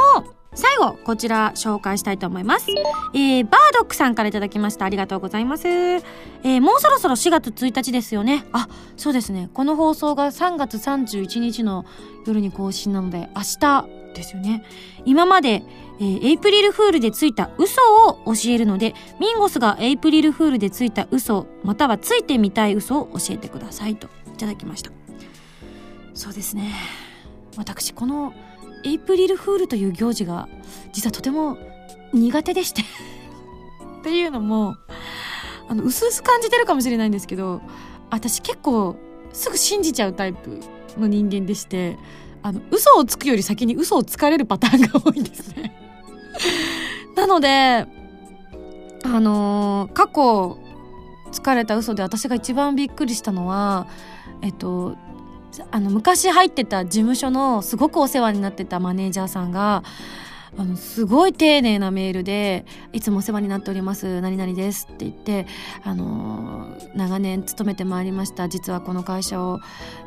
最後、こちら紹介したいと思います。えー、バードックさんから頂きました。ありがとうございます。えー、もうそろそろ4月1日ですよね。あ、そうですね。この放送が3月31日の夜に更新なので、明日ですよね。今まで、えー、エイプリルフールでついた嘘を教えるので、ミンゴスがエイプリルフールでついた嘘、またはついてみたい嘘を教えてくださいといただきました。そうですね。私、このエイプリルフールという行事が実はとても苦手でして。<laughs> っていうのもあの薄々感じてるかもしれないんですけど私結構すぐ信じちゃうタイプの人間でしてあの嘘をつくより先に嘘をつかれるパターンが多いんですね。<laughs> なのであのー、過去疲れた嘘で私が一番びっくりしたのはえっとあの昔入ってた事務所のすごくお世話になってたマネージャーさんがあのすごい丁寧なメールで「いつもお世話になっております何々です」って言ってあの長年勤めてまいりました。実はこの会社を、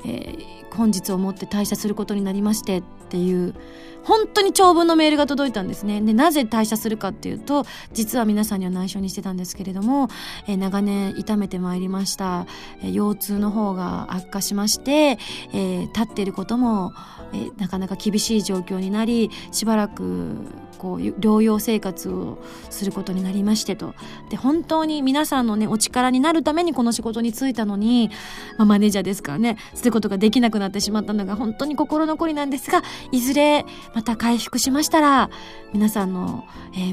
えー、本日をもって退社することになりましてっていう本当に長文のメールが届いたんですね。でなぜ退社するかっていうと実は皆さんには内緒にしてたんですけれども、えー、長年痛めてまいりました、えー、腰痛の方が悪化しまして、えー、立っていることも、え、なかなか厳しい状況になりしばらくこう療養生活をすることになりましてと。で本当に皆さんのねお力になるためにこの仕事に就いたのに、まあ、マネージャーですからねすることができなくなってしまったのが本当に心残りなんですがいずれまた回復しましたら皆さんの、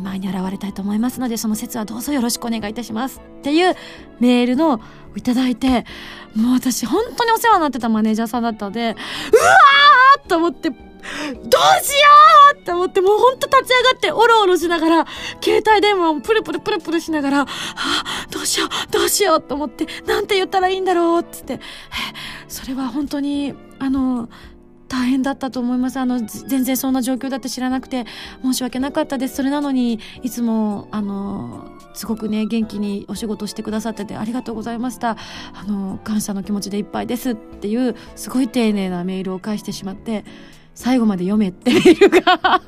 前に現れたいと思いますのでその説はどうぞよろしくお願いいたします。っていうメールのをいただいてもう私本当にお世話になってたマネージャーさんだったのでうわーと思ってどうしようって思ってもうほんと立ち上がっておろおろしながら携帯電話をプルプルプルプルしながら、はあ、どうしようどうしようと思ってなんて言ったらいいんだろうっつってそれは本当にあの大変だったと思います。あの全然そんな状況だって知らなくて申し訳なかったです。それなのにいつもあのすごくね元気にお仕事してくださっててありがとうございました。あの感謝の気持ちでいっぱいです。っていうすごい丁寧なメールを返してしまって最後まで読めってメールが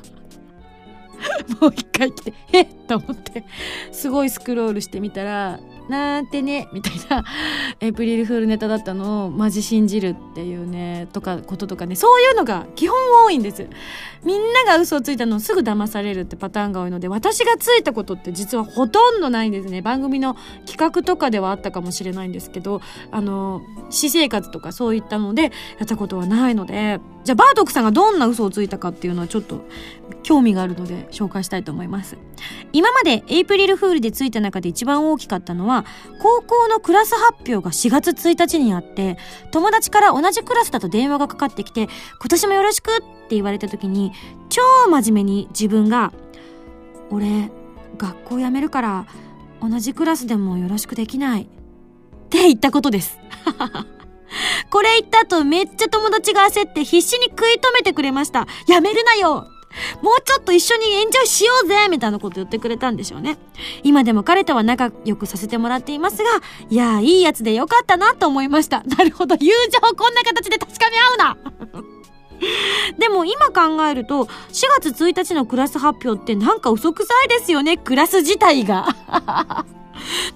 もう一回来て、えっと思って、すごいスクロールしてみたら、なんてね、みたいな、<laughs> エプリルフールネタだったのをマジ信じるっていうね、とか、こととかね、そういうのが基本多いんです。みんなが嘘をついたのをすぐ騙されるってパターンが多いので、私がついたことって実はほとんどないんですね。番組の企画とかではあったかもしれないんですけど、あの、私生活とかそういったのでやったことはないので、じゃあバートクさんがどんな嘘をついたかっていうのはちょっと興味があるので紹介したいと思います。今までエイプリルフールでついた中で一番大きかったのは高校のクラス発表が4月1日にあって友達から同じクラスだと電話がかかってきて今年もよろしくって言われた時に超真面目に自分が俺学校辞めるから同じクラスでもよろしくできないって言ったことです。これ言った後めっちゃ友達が焦って必死に食い止めてくれました。やめるなよもうちょっと一緒にエンジョイしようぜみたいなこと言ってくれたんでしょうね。今でも彼とは仲良くさせてもらっていますが、いやいいやつでよかったなと思いました。なるほど、友情こんな形で確かめ合うな <laughs> でも今考えると、4月1日のクラス発表ってなんか嘘くさいですよね、クラス自体が。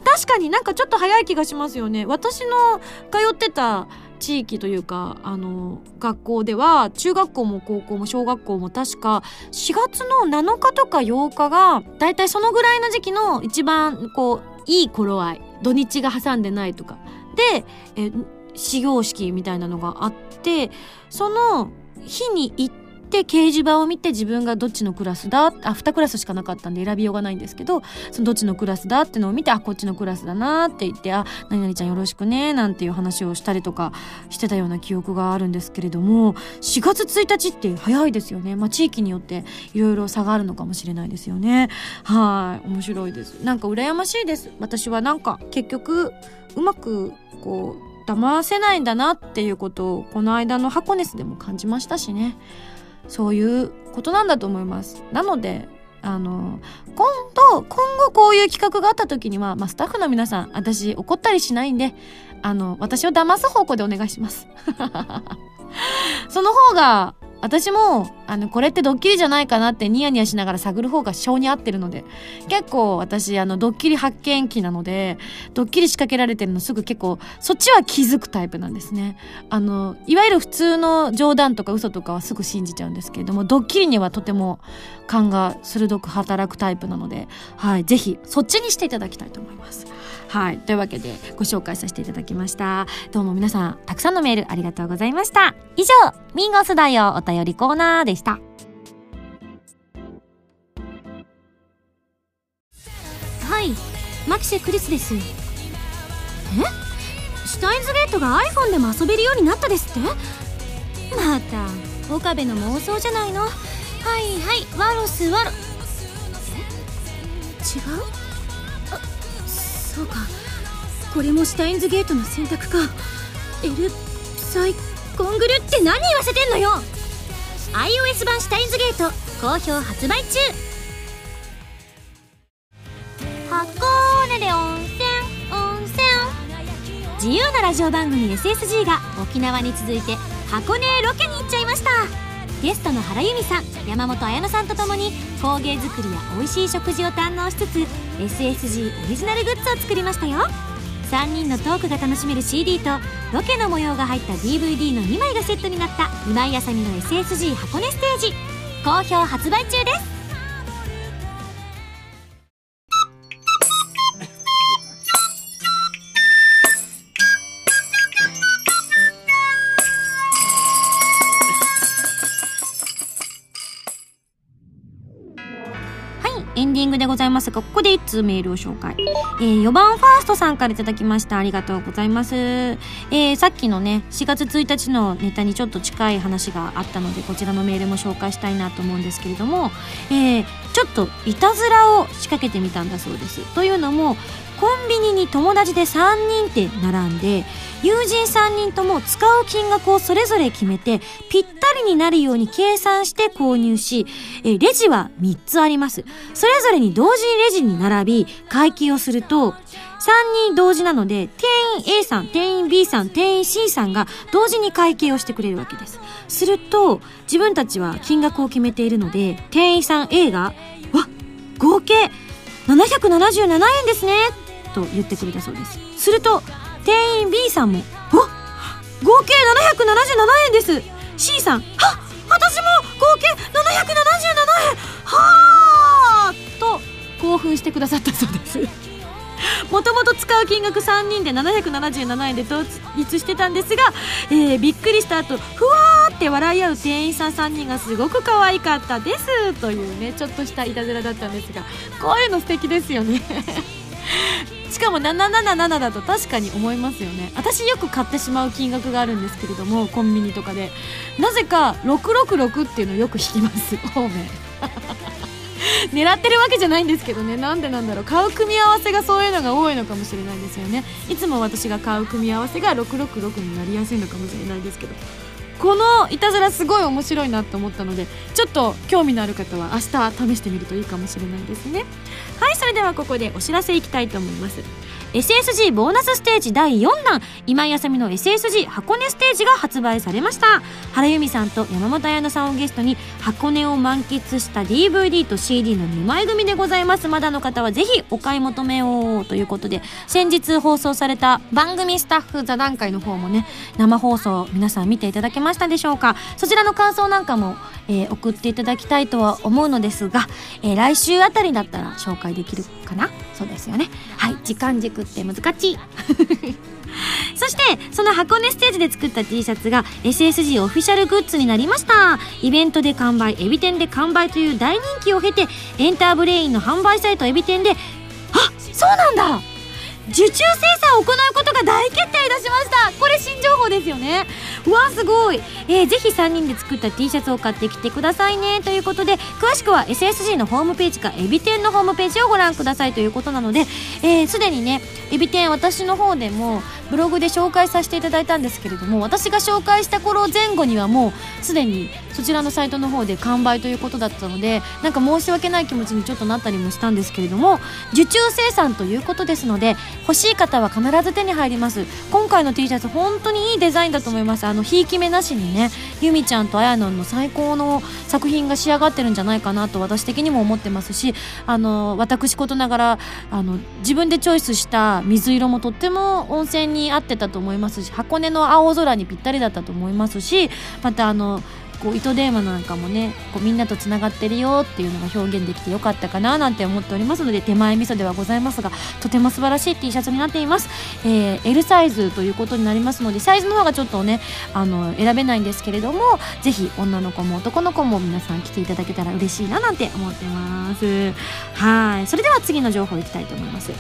確かになんかちょっと早い気がしますよね。私の通ってた地域というかあの学校では中学校も高校も小学校も確か4月の7日とか8日がだいたいそのぐらいの時期の一番こういい頃合い土日が挟んでないとかでえ始業式みたいなのがあってその日に行ってで掲示板を見て自分がどっちのクラスだあ2クラスしかなかったんで選びようがないんですけどそのどっちのクラスだってのを見てあこっちのクラスだなって言ってあ何々ちゃんよろしくねなんていう話をしたりとかしてたような記憶があるんですけれども4月1日って早いですよね。まあ地域によっていろいろ差があるのかもしれないですよね。はい。面白いです。なんか羨ましいです。私はなんか結局うまくこう騙せないんだなっていうことをこの間のハコネスでも感じましたしね。そういうことなんだと思います。なので、あの、今度、今後こういう企画があった時には、まあ、スタッフの皆さん、私怒ったりしないんで、あの、私を騙す方向でお願いします。<laughs> その方が、私も、あの、これってドッキリじゃないかなってニヤニヤしながら探る方が性に合ってるので、結構私、あの、ドッキリ発見器なので、ドッキリ仕掛けられてるのすぐ結構、そっちは気づくタイプなんですね。あの、いわゆる普通の冗談とか嘘とかはすぐ信じちゃうんですけれども、ドッキリにはとても勘が鋭く働くタイプなので、はい、ぜひ、そっちにしていただきたいと思います。はい。というわけでご紹介させていただきました。どうも皆さん、たくさんのメールありがとうございました。以上、ミンゴスだよお便りコーナーでした。はい、マキシェクリスです。え？シュタインズゲートが iPhone でも遊べるようになったですって？また、岡部の妄想じゃないの？はいはい、ワロスワロ。え？違う？そうか。これもシュタインズゲートの選択か。エルサイコングルって何言わせてんのよ。iOS 版シュタインズゲート好評発売中。箱根で温泉温泉。自由なラジオ番組 SSG が沖縄に続いて箱根へロケに行っちゃいました。ゲストの原由美さん山本彩乃さんとともに工芸作りや美味しい食事を堪能しつつ SSG オリジナルグッズを作りましたよ。3人のトークが楽しめる CD とロケの模様が入った DVD の2枚がセットになった今井あさみの SSG 箱根ステージ。好評発売中です。ますが、ここで1通メールを紹介。えー、4番ファーストさんから頂きました。ありがとうございます。えー、さっきのね、4月1日のネタにちょっと近い話があったので、こちらのメールも紹介したいなと思うんですけれども、えー、ちょっといたずらを仕掛けてみたんだそうです。というのも、コンビニに友達で3人って並んで、友人3人とも使う金額をそれぞれ決めて、ぴったりになるように計算して購入し、えレジは3つあります。それぞれに同時にレジに並び、会計をすると、3人同時なので、店員 A さん、店員 B さん、店員 C さんが同時に会計をしてくれるわけです。すると、自分たちは金額を決めているので、店員さん A が、わ合計777円ですねと言ってくれたそうです。すると、店員 B さんも「お合計777円です C さん「は私も合計777円はあ!」と興奮してくださったそうです <laughs> もともと使う金額3人で777円で統一してたんですが、えー、びっくりした後ふわーって笑い合う店員さん3人がすごく可愛かったですというねちょっとしたいたずらだったんですがこういうの素敵ですよねしかも777だと確かに思いますよね。私よく買ってしまう金額があるんですけれどもコンビニとかで。なぜか666っていうのをよく引きます方面 <laughs> 狙ってるわけじゃないんですけどね。なんでなんだろう。買う組み合わせがそういうのが多いのかもしれないですよね。いつも私が買う組み合わせが666になりやすいのかもしれないですけど。このいたずらすごい面白いなと思ったのでちょっと興味のある方は明日試してみるといいかもしれないですね。はいそれではここでお知らせいきたいと思います。SSG ボーナスステージ第4弾今井あさみの SSG 箱根ステージが発売されました。原由美さんと山本彩乃さんをゲストに箱根を満喫した DVD と CD の2枚組でございます。まだの方はぜひお買い求めをということで先日放送された番組スタッフ座談会の方もね生放送皆さん見ていただけましたでしょうか。そちらの感想なんかも、えー、送っていただきたいとは思うのですが、えー、来週あたりだったら紹介できるかな？そうですよね。はい。時間軸って難しい。<laughs> そしてその箱根ステージで作った T シャツが SSG オフィシャルグッズになりました。イベントで完売エビ天で完売という大人気を経てエンターブレインの販売サイトエビ天であそうなんだ。受注生産を行うことが大決定いたしました。これ新情報ですよね。うわすごい、えー、ぜひ3人で作った T シャツを買ってきてくださいね。ということで詳しくは SSG のホームページかエビ天のホームページをご覧ください。ということなのですで、えー、にねエビ天私の方でもブログで紹介させていただいたんですけれども私が紹介した頃前後にはもうすでにそちらのサイトの方で完売ということだったのでなんか申し訳ない気持ちにちょっとなったりもしたんですけれども受注生産ということですので欲しい方は必ず手に入ります。今回の T シャツ本当にいいデザインだと思います。あのひいき目なしにねゆみちゃんとあやのんの最高の作品が仕上がってるんじゃないかなと私的にも思ってますしあの私事ながらあの自分でチョイスした水色もとっても温泉に合ってたと思いますし箱根の青空にぴったりだったと思いますしまたあのこう糸電話なんかもねこうみんなとつながってるよっていうのが表現できてよかったかななんて思っておりますので手前味噌ではございますがとても素晴らしい T シャツになっています、えー、L サイズということになりますのでサイズの方がちょっとねあの選べないんですけれどもぜひ女の子も男の子も皆さん来ていただけたら嬉しいななんて思ってます。はい。それでは次の情報いきたいと思います。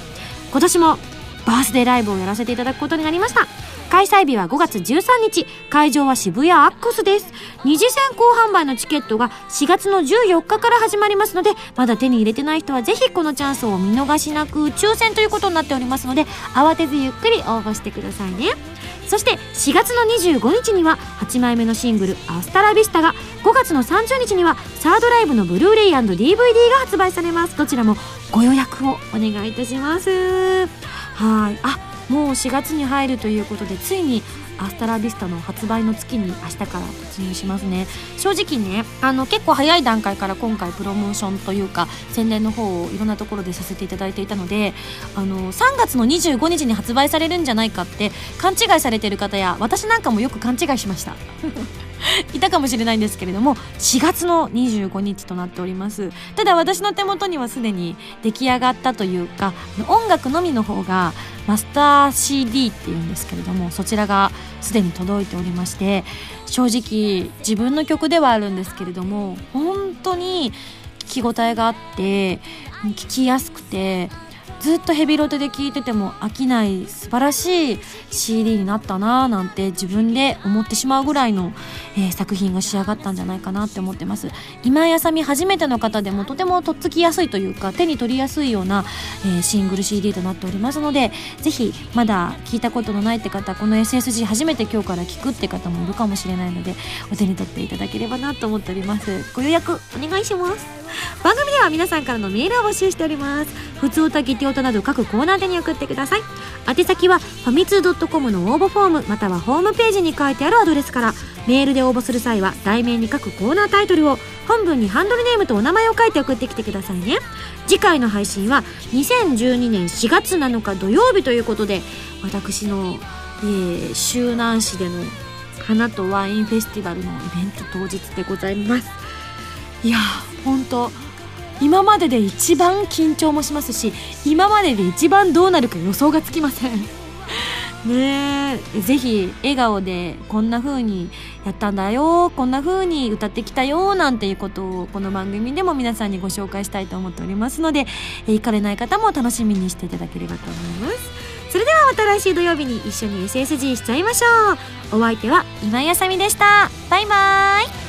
今年もバースデーライブをやらせていただくことになりました。開催日は5月13日。会場は渋谷アックスです。二次先行販売のチケットが4月の14日から始まりますのでまだ手に入れてない人はぜひこのチャンスを見逃しなく抽選ということになっておりますので慌てずゆっくり応募してくださいね。そして4月の25日には8枚目のシングル「アスタラビスタ」が5月の30日にはサードライブのブルーレイ &DVD が発売されます。どちらもご予約をお願いいたします。はい。あもう4月に入るということでついにアスタラビスタの発売の月に明日から突入しますね。正直ねあの結構早い段階から今回プロモーションというか宣伝の方をいろんなところでさせていただいていたのであの3月の25日に発売されるんじゃないかって勘違いされてる方や私なんかもよく勘違いしました。<laughs> いたかもしれないんですけれども4月の25日となっております。ただ私の手元にはすでに出来上がったというか音楽のみの方がマスター CD っていうんですけれどもそちらがすでに届いておりまして正直自分の曲ではあるんですけれども本当に聞き応えがあって聞きやすくてずっとヘビロテで聴いてても飽きない素晴らしい CD になったなぁなんて自分で思ってしまうぐらいの、えー、作品が仕上がったんじゃないかなって思ってます。今井あさみ初めての方でもとてもとっつきやすいというか手に取りやすいような、えー、シングル CD となっておりますのでぜひまだ聞いたことのないって方この SSG 初めて今日から聞くって方もいるかもしれないのでお手に取っていただければなと思っております。ご予約お願いします。番組では皆さんからのメールを募集しております。普通歌ギテオタなど各コーナーでに送ってください。宛先はファミツー .com の応募フォームまたはホームページに書いてあるアドレスから。メールで応募する際は題名に書くコーナータイトルを本文にハンドルネームとお名前を書いて送ってきてくださいね。次回の配信は2012年4月7日土曜日ということで私の、えー、周南市での花とワインフェスティバルのイベント当日でございます。いや本当今までで一番緊張もしますし今までで一番どうなるか予想がつきません。<laughs> ねえぜひ笑顔でこんな風にやったんだよこんな風に歌ってきたよなんていうことをこの番組でも皆さんにご紹介したいと思っておりますので、行かれない方も楽しみにしていただければと思います。それではまた来週土曜日に一緒に SSG しちゃいましょう。お相手は今井あさみでした。バイバーイ。